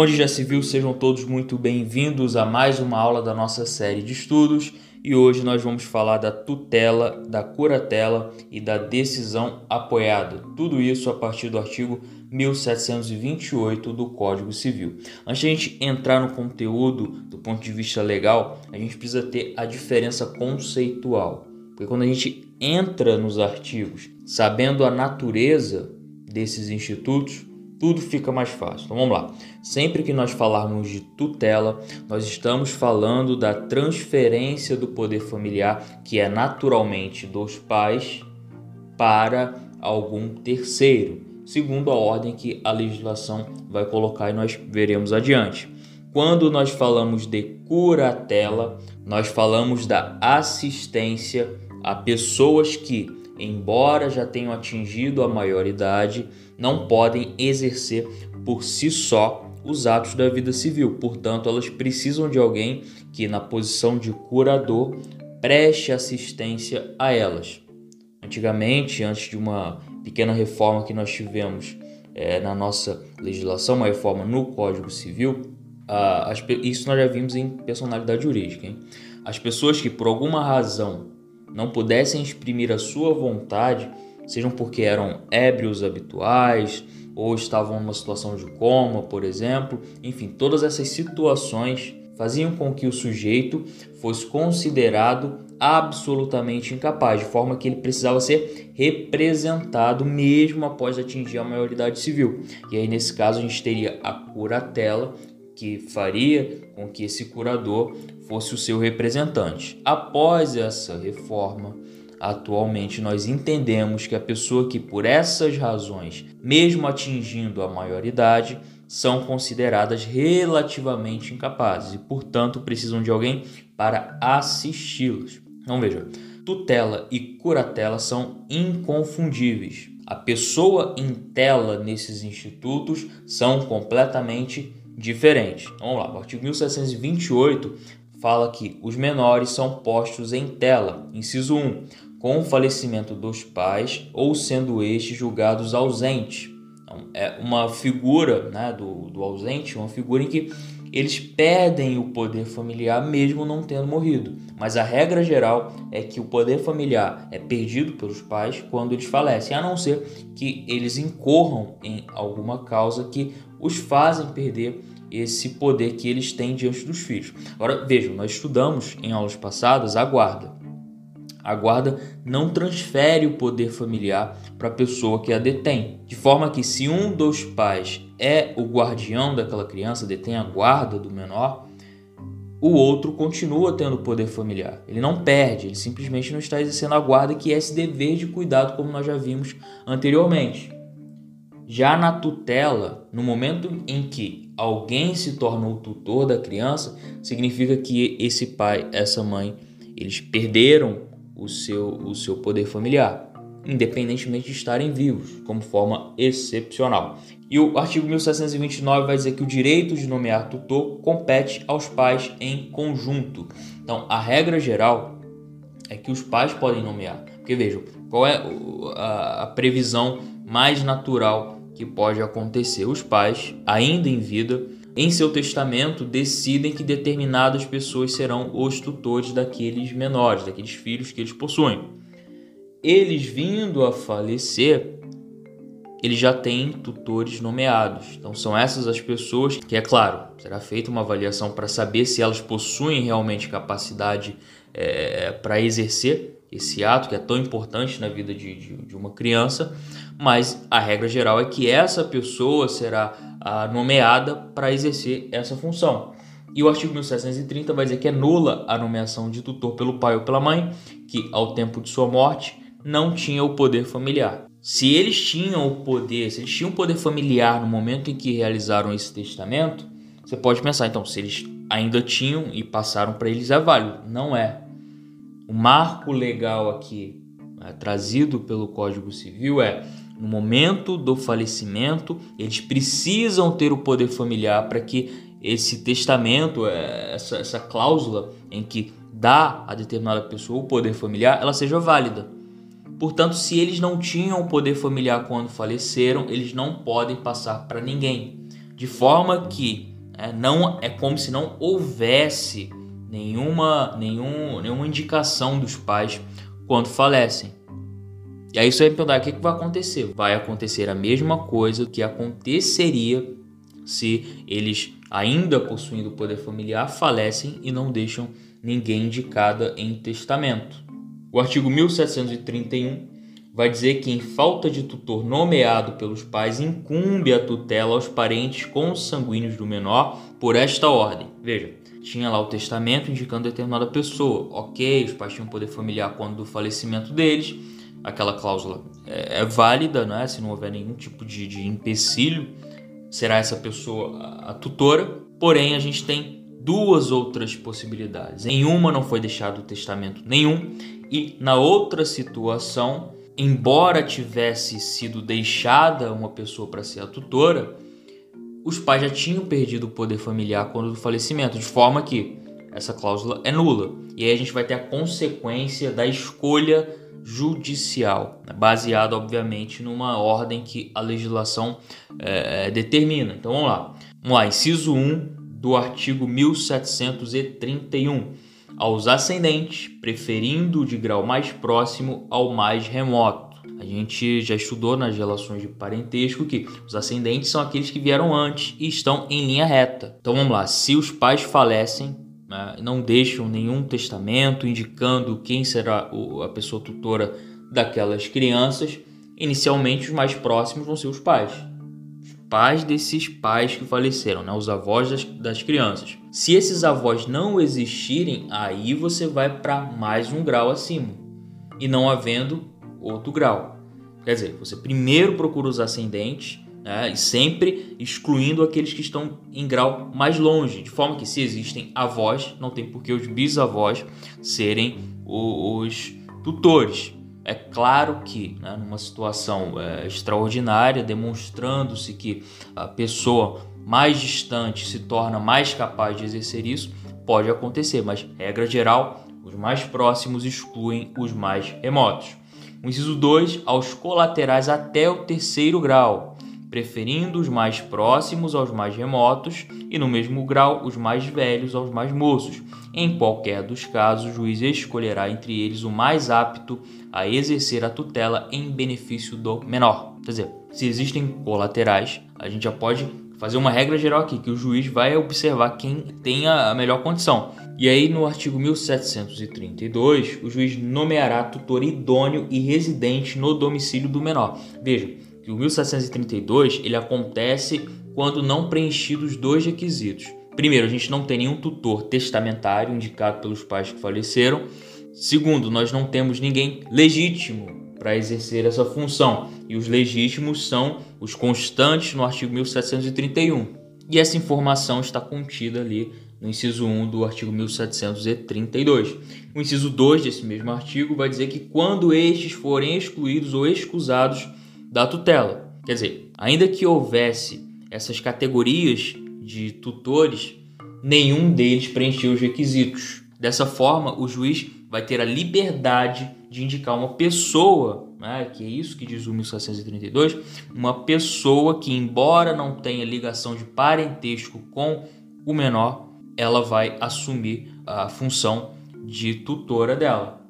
Onde já se viu, sejam todos muito bem-vindos a mais uma aula da nossa série de estudos e hoje nós vamos falar da tutela, da curatela e da decisão apoiada. Tudo isso a partir do artigo 1728 do Código Civil. Antes de a gente entrar no conteúdo do ponto de vista legal, a gente precisa ter a diferença conceitual. Porque quando a gente entra nos artigos sabendo a natureza desses institutos, tudo fica mais fácil. Então vamos lá. Sempre que nós falarmos de tutela, nós estamos falando da transferência do poder familiar, que é naturalmente dos pais para algum terceiro, segundo a ordem que a legislação vai colocar e nós veremos adiante. Quando nós falamos de curatela, nós falamos da assistência a pessoas que embora já tenham atingido a maioridade, não podem exercer por si só os atos da vida civil. Portanto, elas precisam de alguém que, na posição de curador, preste assistência a elas. Antigamente, antes de uma pequena reforma que nós tivemos é, na nossa legislação, uma reforma no Código Civil, as, isso nós já vimos em personalidade jurídica. Hein? As pessoas que, por alguma razão, não pudessem exprimir a sua vontade, sejam porque eram ébrios habituais ou estavam numa situação de coma, por exemplo, enfim, todas essas situações faziam com que o sujeito fosse considerado absolutamente incapaz, de forma que ele precisava ser representado mesmo após atingir a maioridade civil. E aí, nesse caso, a gente teria a curatela, que faria com que esse curador fosse o seu representante. Após essa reforma, atualmente nós entendemos que a pessoa que por essas razões, mesmo atingindo a maioridade, são consideradas relativamente incapazes e, portanto, precisam de alguém para assisti-los. Então veja, tutela e curatela são inconfundíveis. A pessoa em tela nesses institutos são completamente diferente. Vamos lá, o artigo 1728 fala que os menores são postos em tela, inciso 1, com o falecimento dos pais ou sendo estes julgados ausentes. Então, é uma figura né, do, do ausente, uma figura em que eles perdem o poder familiar mesmo não tendo morrido. Mas a regra geral é que o poder familiar é perdido pelos pais quando eles falecem, a não ser que eles incorram em alguma causa que os fazem perder esse poder que eles têm diante dos filhos. Agora, vejam, nós estudamos em aulas passadas a guarda. A guarda não transfere o poder familiar para a pessoa que a detém, de forma que se um dos pais é o guardião daquela criança, detém a guarda do menor, o outro continua tendo poder familiar. Ele não perde, ele simplesmente não está exercendo a guarda, que é esse dever de cuidado, como nós já vimos anteriormente. Já na tutela, no momento em que alguém se torna o tutor da criança, significa que esse pai, essa mãe, eles perderam o seu, o seu poder familiar, independentemente de estarem vivos, como forma excepcional. E o artigo 1729 vai dizer que o direito de nomear tutor compete aos pais em conjunto. Então, a regra geral é que os pais podem nomear. Porque vejam, qual é a previsão mais natural que pode acontecer. Os pais, ainda em vida, em seu testamento, decidem que determinadas pessoas serão os tutores daqueles menores, daqueles filhos que eles possuem. Eles vindo a falecer, eles já têm tutores nomeados. Então são essas as pessoas que, é claro, será feita uma avaliação para saber se elas possuem realmente capacidade é, para exercer esse ato que é tão importante na vida de, de, de, uma criança, mas a regra geral é que essa pessoa será ah, nomeada para exercer essa função. E o artigo 1730 vai dizer que é nula a nomeação de tutor pelo pai ou pela mãe, que ao tempo de sua morte não tinha o poder familiar. Se eles tinham o poder, se eles tinham o poder familiar no momento em que realizaram esse testamento, você pode pensar, então, se eles ainda tinham e passaram para eles é válido. Não é. O marco legal aqui é, trazido pelo Código Civil é no momento do falecimento, eles precisam ter o poder familiar para que esse testamento, é, essa, essa cláusula em que dá a determinada pessoa o poder familiar, ela seja válida. Portanto, se eles não tinham o poder familiar quando faleceram, eles não podem passar para ninguém. de forma que é, não é como se não houvesse nenhuma, nenhum, nenhuma indicação dos pais quando falecem. E aí você vai me perguntar o que, que vai acontecer. Vai acontecer a mesma coisa que aconteceria se eles, ainda possuindo o poder familiar, falecem e não deixam ninguém indicada em testamento. O artigo 1731 vai dizer que, em falta de tutor nomeado pelos pais, incumbe a tutela aos parentes consanguíneos do menor por esta ordem. Veja, tinha lá o testamento indicando determinada pessoa. Ok, os pais tinham poder familiar quando do falecimento deles. Aquela cláusula é, é válida, né? se não houver nenhum tipo de, de empecilho, será essa pessoa a, a tutora. Porém, a gente tem duas outras possibilidades. Em uma não foi deixado testamento nenhum, e na outra situação, embora tivesse sido deixada uma pessoa para ser a tutora, os pais já tinham perdido o poder familiar quando do falecimento, de forma que essa cláusula é nula. E aí a gente vai ter a consequência da escolha judicial, né? baseado obviamente numa ordem que a legislação é, determina. Então vamos lá. Vamos lá, inciso 1 do artigo 1731. Aos ascendentes, preferindo o de grau mais próximo ao mais remoto a gente já estudou nas relações de parentesco que os ascendentes são aqueles que vieram antes e estão em linha reta. Então vamos lá, se os pais falecem, né, não deixam nenhum testamento indicando quem será a pessoa tutora daquelas crianças, inicialmente os mais próximos vão ser os pais. Os pais desses pais que faleceram, né, os avós das, das crianças. Se esses avós não existirem, aí você vai para mais um grau acima. E não havendo outro grau. Quer dizer, você primeiro procura os ascendentes né, e sempre excluindo aqueles que estão em grau mais longe, de forma que se existem avós, não tem por que os bisavós serem os tutores. É claro que, né, numa situação é, extraordinária, demonstrando-se que a pessoa mais distante se torna mais capaz de exercer isso, pode acontecer, mas regra geral, os mais próximos excluem os mais remotos. O inciso 2, aos colaterais até o terceiro grau, preferindo os mais próximos aos mais remotos e, no mesmo grau, os mais velhos aos mais moços. Em qualquer dos casos, o juiz escolherá entre eles o mais apto a exercer a tutela em benefício do menor. Quer dizer, se existem colaterais, a gente já pode fazer uma regra geral aqui, que o juiz vai observar quem tem a melhor condição. E aí, no artigo 1732, o juiz nomeará tutor idôneo e residente no domicílio do menor. Veja, que o 1732 ele acontece quando não preenchidos dois requisitos. Primeiro, a gente não tem nenhum tutor testamentário indicado pelos pais que faleceram. Segundo, nós não temos ninguém legítimo para exercer essa função. E os legítimos são os constantes no artigo 1731. E essa informação está contida ali no inciso 1 do artigo 1732. O inciso 2 desse mesmo artigo vai dizer que quando estes forem excluídos ou excusados da tutela, quer dizer, ainda que houvesse essas categorias de tutores, nenhum deles preencheu os requisitos. Dessa forma, o juiz vai ter a liberdade de indicar uma pessoa, né, que é isso que diz o 1732, uma pessoa que, embora não tenha ligação de parentesco com o menor, ela vai assumir a função de tutora dela.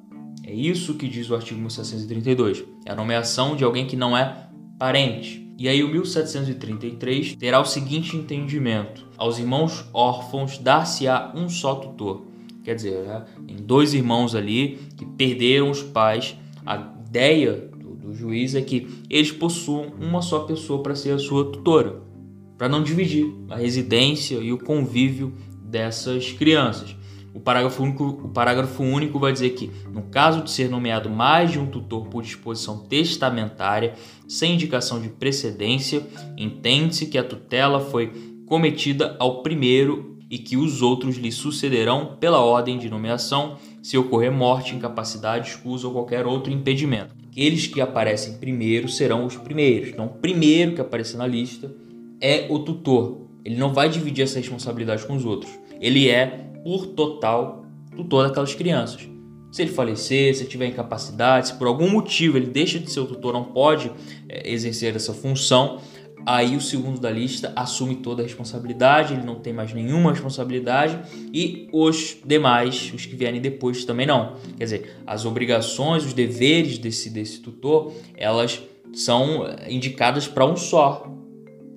É isso que diz o artigo 1732. É a nomeação de alguém que não é parente. E aí o 1733 terá o seguinte entendimento: aos irmãos órfãos dar-se-á um só tutor. Quer dizer, né, em dois irmãos ali que perderam os pais, a ideia do, do juiz é que eles possuam uma só pessoa para ser a sua tutora, para não dividir a residência e o convívio dessas crianças. O parágrafo, único, o parágrafo único vai dizer que, no caso de ser nomeado mais de um tutor por disposição testamentária, sem indicação de precedência, entende-se que a tutela foi cometida ao primeiro e que os outros lhe sucederão pela ordem de nomeação, se ocorrer morte, incapacidade, escusa ou qualquer outro impedimento. Aqueles que aparecem primeiro serão os primeiros. Então, o primeiro que aparecer na lista é o tutor, ele não vai dividir essa responsabilidade com os outros. Ele é, por total, tutor daquelas crianças. Se ele falecer, se tiver incapacidade, se por algum motivo ele deixa de ser o tutor, não pode é, exercer essa função, aí o segundo da lista assume toda a responsabilidade, ele não tem mais nenhuma responsabilidade e os demais, os que vierem depois também não. Quer dizer, as obrigações, os deveres desse, desse tutor, elas são indicadas para um só,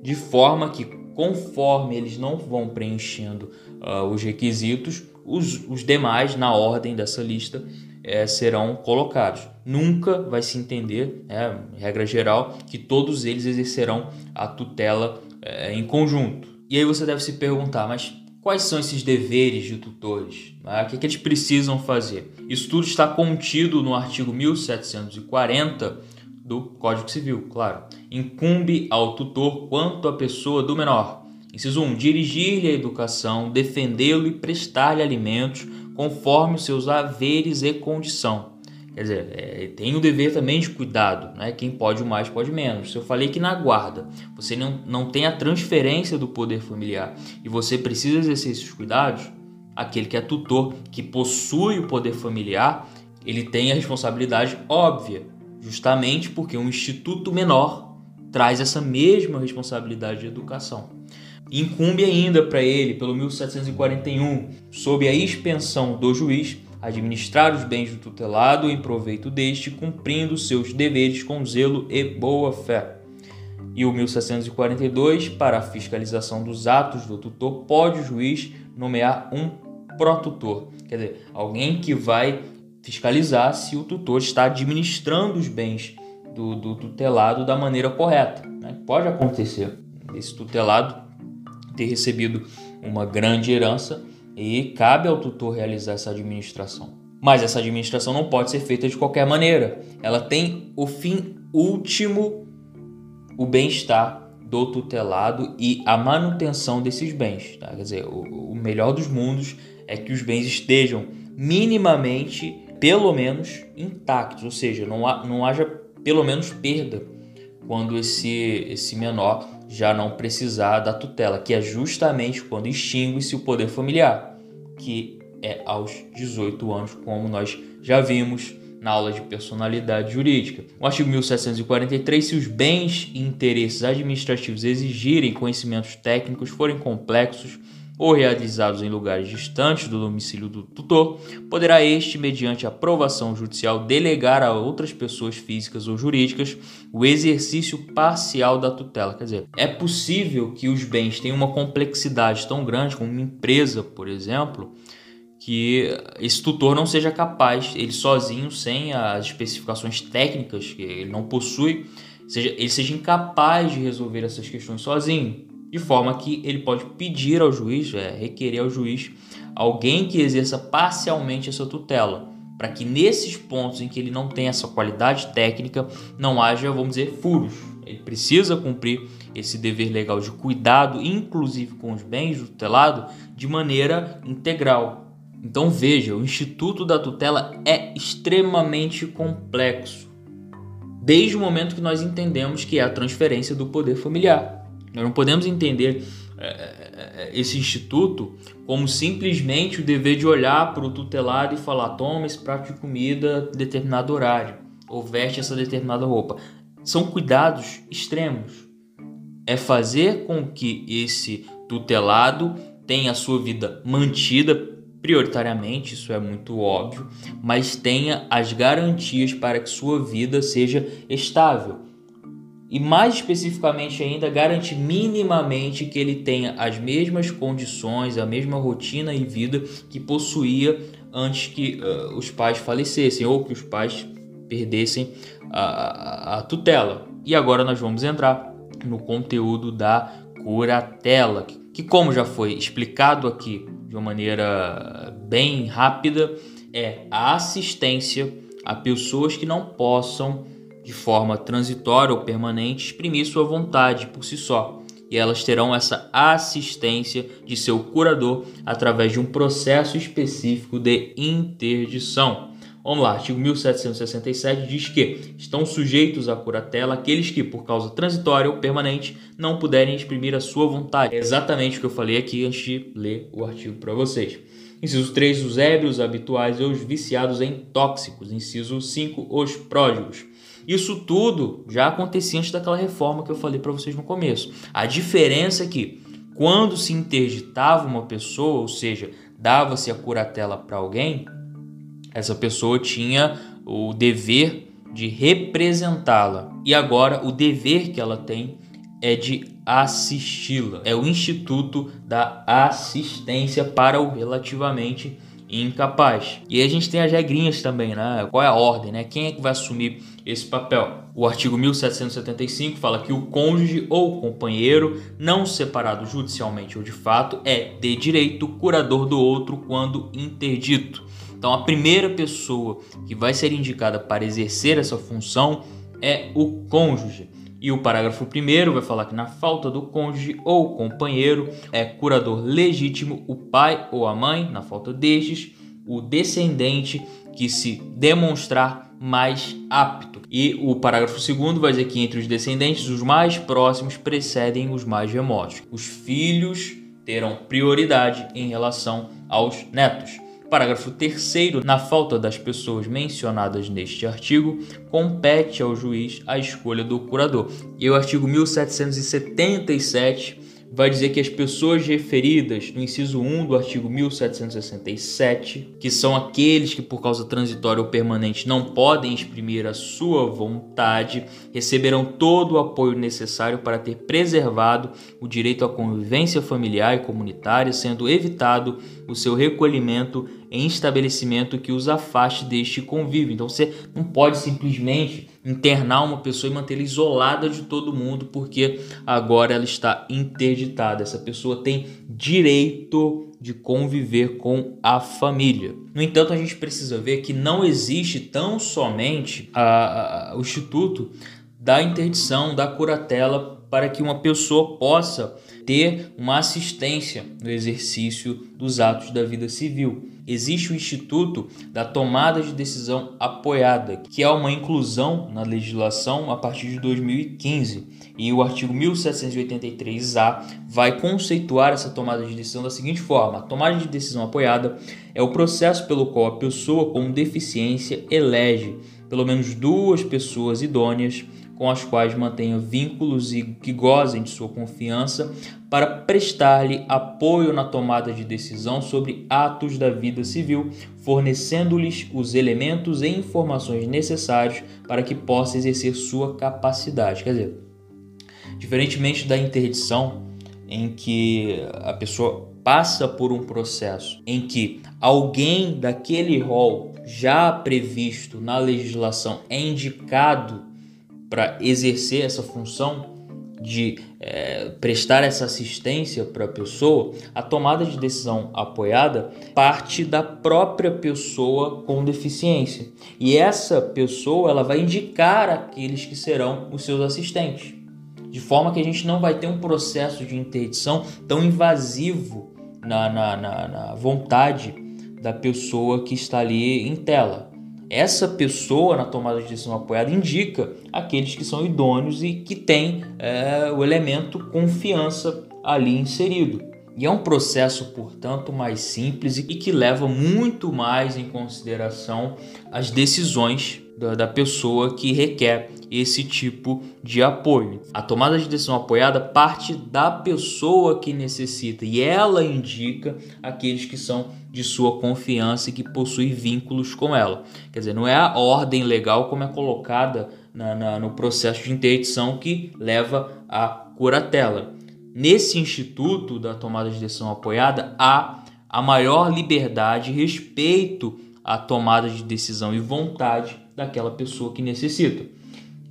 de forma que conforme eles não vão preenchendo uh, os requisitos, os, os demais na ordem dessa lista é, serão colocados. Nunca vai se entender, é, regra geral, que todos eles exercerão a tutela é, em conjunto. E aí você deve se perguntar, mas quais são esses deveres de tutores? Ah, o que, que eles precisam fazer? Isso tudo está contido no artigo 1740 do Código Civil, claro. Incumbe ao tutor quanto à pessoa do menor. Inciso 1. Dirigir-lhe a educação, defendê-lo e prestar-lhe alimentos conforme os seus haveres e condição. Quer dizer, é, tem o dever também de cuidado, né? Quem pode mais pode menos. Se eu falei que na guarda você não, não tem a transferência do poder familiar e você precisa exercer esses cuidados, aquele que é tutor, que possui o poder familiar, ele tem a responsabilidade óbvia, justamente porque um instituto menor traz essa mesma responsabilidade de educação. Incumbe ainda para ele, pelo 1741, sob a expensão do juiz, administrar os bens do tutelado em proveito deste, cumprindo seus deveres com zelo e boa fé. E o 1742, para a fiscalização dos atos do tutor, pode o juiz nomear um protutor, quer dizer, alguém que vai fiscalizar se o tutor está administrando os bens do, do tutelado da maneira correta. Né? Pode acontecer esse tutelado ter recebido uma grande herança e cabe ao tutor realizar essa administração. Mas essa administração não pode ser feita de qualquer maneira. Ela tem o fim último, o bem-estar do tutelado e a manutenção desses bens. Tá? Quer dizer, o, o melhor dos mundos é que os bens estejam minimamente, pelo menos, intactos, ou seja, não, há, não haja pelo menos perda quando esse, esse menor já não precisar da tutela, que é justamente quando extingue-se o poder familiar, que é aos 18 anos, como nós já vimos na aula de personalidade jurídica. O artigo 1743, se os bens e interesses administrativos exigirem conhecimentos técnicos, forem complexos ou realizados em lugares distantes do domicílio do tutor, poderá este, mediante aprovação judicial, delegar a outras pessoas físicas ou jurídicas o exercício parcial da tutela. Quer dizer, é possível que os bens tenham uma complexidade tão grande como uma empresa, por exemplo, que esse tutor não seja capaz, ele sozinho, sem as especificações técnicas que ele não possui, seja, ele seja incapaz de resolver essas questões sozinho de forma que ele pode pedir ao juiz, é, requerer ao juiz, alguém que exerça parcialmente essa tutela, para que nesses pontos em que ele não tem essa qualidade técnica, não haja, vamos dizer, furos. Ele precisa cumprir esse dever legal de cuidado, inclusive com os bens do tutelado, de maneira integral. Então veja, o instituto da tutela é extremamente complexo, desde o momento que nós entendemos que é a transferência do poder familiar. Nós não podemos entender é, é, é, esse instituto como simplesmente o dever de olhar para o tutelado e falar: toma esse prato de comida determinado horário, ou veste essa determinada roupa. São cuidados extremos. É fazer com que esse tutelado tenha a sua vida mantida prioritariamente, isso é muito óbvio, mas tenha as garantias para que sua vida seja estável e mais especificamente ainda garante minimamente que ele tenha as mesmas condições, a mesma rotina e vida que possuía antes que uh, os pais falecessem ou que os pais perdessem a, a, a tutela. E agora nós vamos entrar no conteúdo da curatela, que como já foi explicado aqui de uma maneira bem rápida, é a assistência a pessoas que não possam de forma transitória ou permanente, exprimir sua vontade por si só. E elas terão essa assistência de seu curador através de um processo específico de interdição. Vamos lá, artigo 1767 diz que estão sujeitos à curatela aqueles que, por causa transitória ou permanente, não puderem exprimir a sua vontade. É exatamente o que eu falei aqui antes de ler o artigo para vocês. Inciso 3, os ébrios habituais e os viciados em tóxicos. Inciso 5, os pródigos. Isso tudo já acontecia antes daquela reforma que eu falei para vocês no começo. A diferença é que quando se interditava uma pessoa, ou seja, dava-se a curatela para alguém, essa pessoa tinha o dever de representá-la. E agora o dever que ela tem é de assisti-la. É o Instituto da Assistência para o relativamente incapaz. E a gente tem as regrinhas também, né? Qual é a ordem, né? Quem é que vai assumir esse papel? O artigo 1775 fala que o cônjuge ou companheiro, não separado judicialmente ou de fato, é de direito curador do outro quando interdito. Então a primeira pessoa que vai ser indicada para exercer essa função é o cônjuge. E o parágrafo 1 vai falar que, na falta do cônjuge ou companheiro, é curador legítimo o pai ou a mãe, na falta destes, o descendente que se demonstrar mais apto. E o parágrafo 2 vai dizer que entre os descendentes, os mais próximos precedem os mais remotos. Os filhos terão prioridade em relação aos netos. Parágrafo 3. Na falta das pessoas mencionadas neste artigo, compete ao juiz a escolha do curador. E o artigo 1777 vai dizer que as pessoas referidas no inciso 1 do artigo 1767, que são aqueles que por causa transitória ou permanente não podem exprimir a sua vontade, receberão todo o apoio necessário para ter preservado o direito à convivência familiar e comunitária, sendo evitado o seu recolhimento em estabelecimento que os afaste deste convívio. Então você não pode simplesmente internar uma pessoa e mantê-la isolada de todo mundo porque agora ela está interditada. Essa pessoa tem direito de conviver com a família. No entanto, a gente precisa ver que não existe tão somente a, a, o instituto da interdição, da curatela para que uma pessoa possa ter uma assistência no exercício dos atos da vida civil. Existe o Instituto da Tomada de Decisão Apoiada, que é uma inclusão na legislação a partir de 2015. E o artigo 1783-A vai conceituar essa tomada de decisão da seguinte forma: a tomada de decisão apoiada é o processo pelo qual a pessoa com deficiência elege pelo menos duas pessoas idôneas com as quais mantenha vínculos e que gozem de sua confiança para prestar-lhe apoio na tomada de decisão sobre atos da vida civil, fornecendo-lhes os elementos e informações necessários para que possa exercer sua capacidade. Quer dizer, diferentemente da interdição, em que a pessoa passa por um processo em que alguém daquele rol já previsto na legislação é indicado para exercer essa função de é, prestar essa assistência para a pessoa, a tomada de decisão apoiada parte da própria pessoa com deficiência. E essa pessoa ela vai indicar aqueles que serão os seus assistentes. De forma que a gente não vai ter um processo de interdição tão invasivo na, na, na, na vontade da pessoa que está ali em tela essa pessoa na tomada de decisão apoiada indica aqueles que são idôneos e que têm é, o elemento confiança ali inserido. E é um processo, portanto, mais simples e que leva muito mais em consideração as decisões da, da pessoa que requer esse tipo de apoio. A tomada de decisão apoiada parte da pessoa que necessita e ela indica aqueles que são de sua confiança e que possuem vínculos com ela. Quer dizer, não é a ordem legal como é colocada na, na, no processo de interdição que leva à curatela. Nesse instituto da tomada de decisão apoiada há a maior liberdade respeito à tomada de decisão e vontade daquela pessoa que necessita.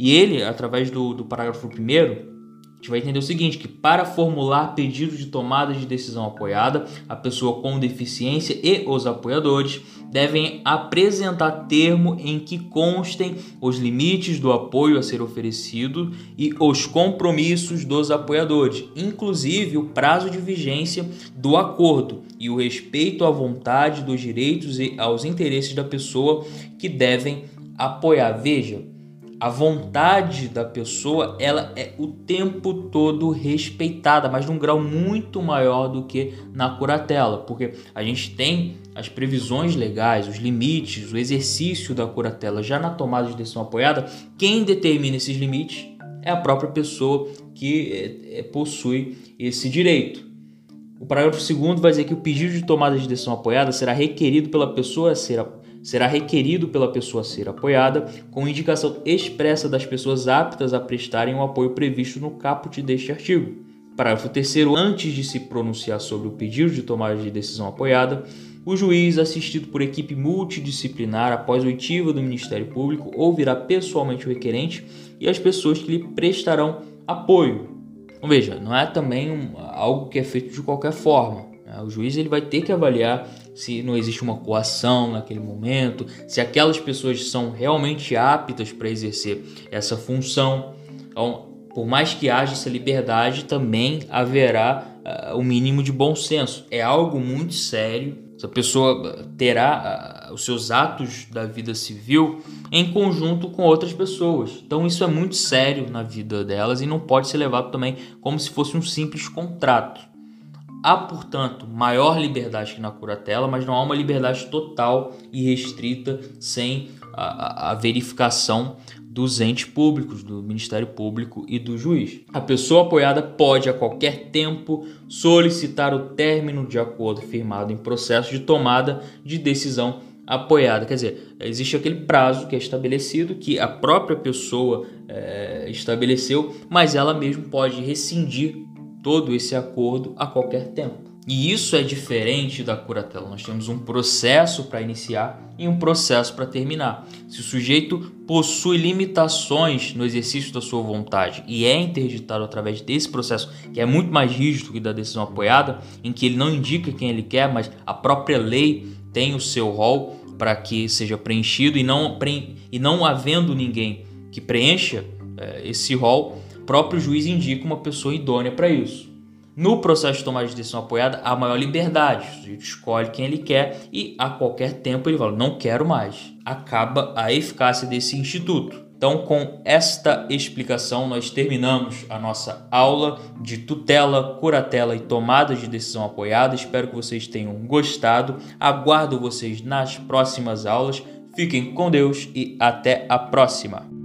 E ele, através do, do parágrafo 1, a gente vai entender o seguinte, que para formular pedido de tomada de decisão apoiada, a pessoa com deficiência e os apoiadores devem apresentar termo em que constem os limites do apoio a ser oferecido e os compromissos dos apoiadores, inclusive o prazo de vigência do acordo e o respeito à vontade, dos direitos e aos interesses da pessoa que devem apoiar. Veja, a vontade da pessoa ela é o tempo todo respeitada, mas num grau muito maior do que na curatela, porque a gente tem as previsões legais, os limites, o exercício da curatela já na tomada de decisão apoiada, quem determina esses limites é a própria pessoa que é, é, possui esse direito. O parágrafo 2 vai dizer que o pedido de tomada de decisão apoiada será requerido pela pessoa a ser será requerido pela pessoa ser apoiada com indicação expressa das pessoas aptas a prestarem o apoio previsto no caput deste artigo. Parágrafo 3 antes de se pronunciar sobre o pedido de tomada de decisão apoiada, o juiz, assistido por equipe multidisciplinar após oitiva do Ministério Público, ouvirá pessoalmente o requerente e as pessoas que lhe prestarão apoio. Veja, não é também um, algo que é feito de qualquer forma. Né? O juiz ele vai ter que avaliar se não existe uma coação naquele momento, se aquelas pessoas são realmente aptas para exercer essa função. Então, por mais que haja essa liberdade, também haverá uh, o mínimo de bom senso. É algo muito sério. Essa pessoa terá uh, os seus atos da vida civil em conjunto com outras pessoas. Então isso é muito sério na vida delas e não pode ser levado também como se fosse um simples contrato. Há, portanto, maior liberdade que na curatela, mas não há uma liberdade total e restrita sem a, a, verificação dos entes públicos, do Ministério Público e do juiz. A pessoa apoiada pode a qualquer tempo solicitar o término de acordo firmado em processo de tomada de decisão apoiada. Quer dizer, existe aquele prazo que é estabelecido, que a própria pessoa é, estabeleceu, mas ela mesmo pode rescindir todo esse acordo a qualquer tempo. E isso é diferente da curatela. Nós temos um processo para iniciar e um processo para terminar. Se o sujeito possui limitações no exercício da sua vontade e é interditado através desse processo, que é muito mais rígido que da decisão apoiada, em que ele não indica quem ele quer, mas a própria lei tem o seu rol para que seja preenchido e não, e não havendo ninguém que preencha é, esse rol, próprio juiz indica uma pessoa idônea para isso. No processo de tomada de decisão apoiada, há maior liberdade. O sujeito escolhe quem ele quer e a qualquer tempo ele fala: não quero mais. Acaba a eficácia desse instituto. Então, com esta explicação, nós terminamos a nossa aula de tutela, curatela e tomada de decisão apoiada. Espero que vocês tenham gostado. Aguardo vocês nas próximas aulas. Fiquem com Deus e até a próxima!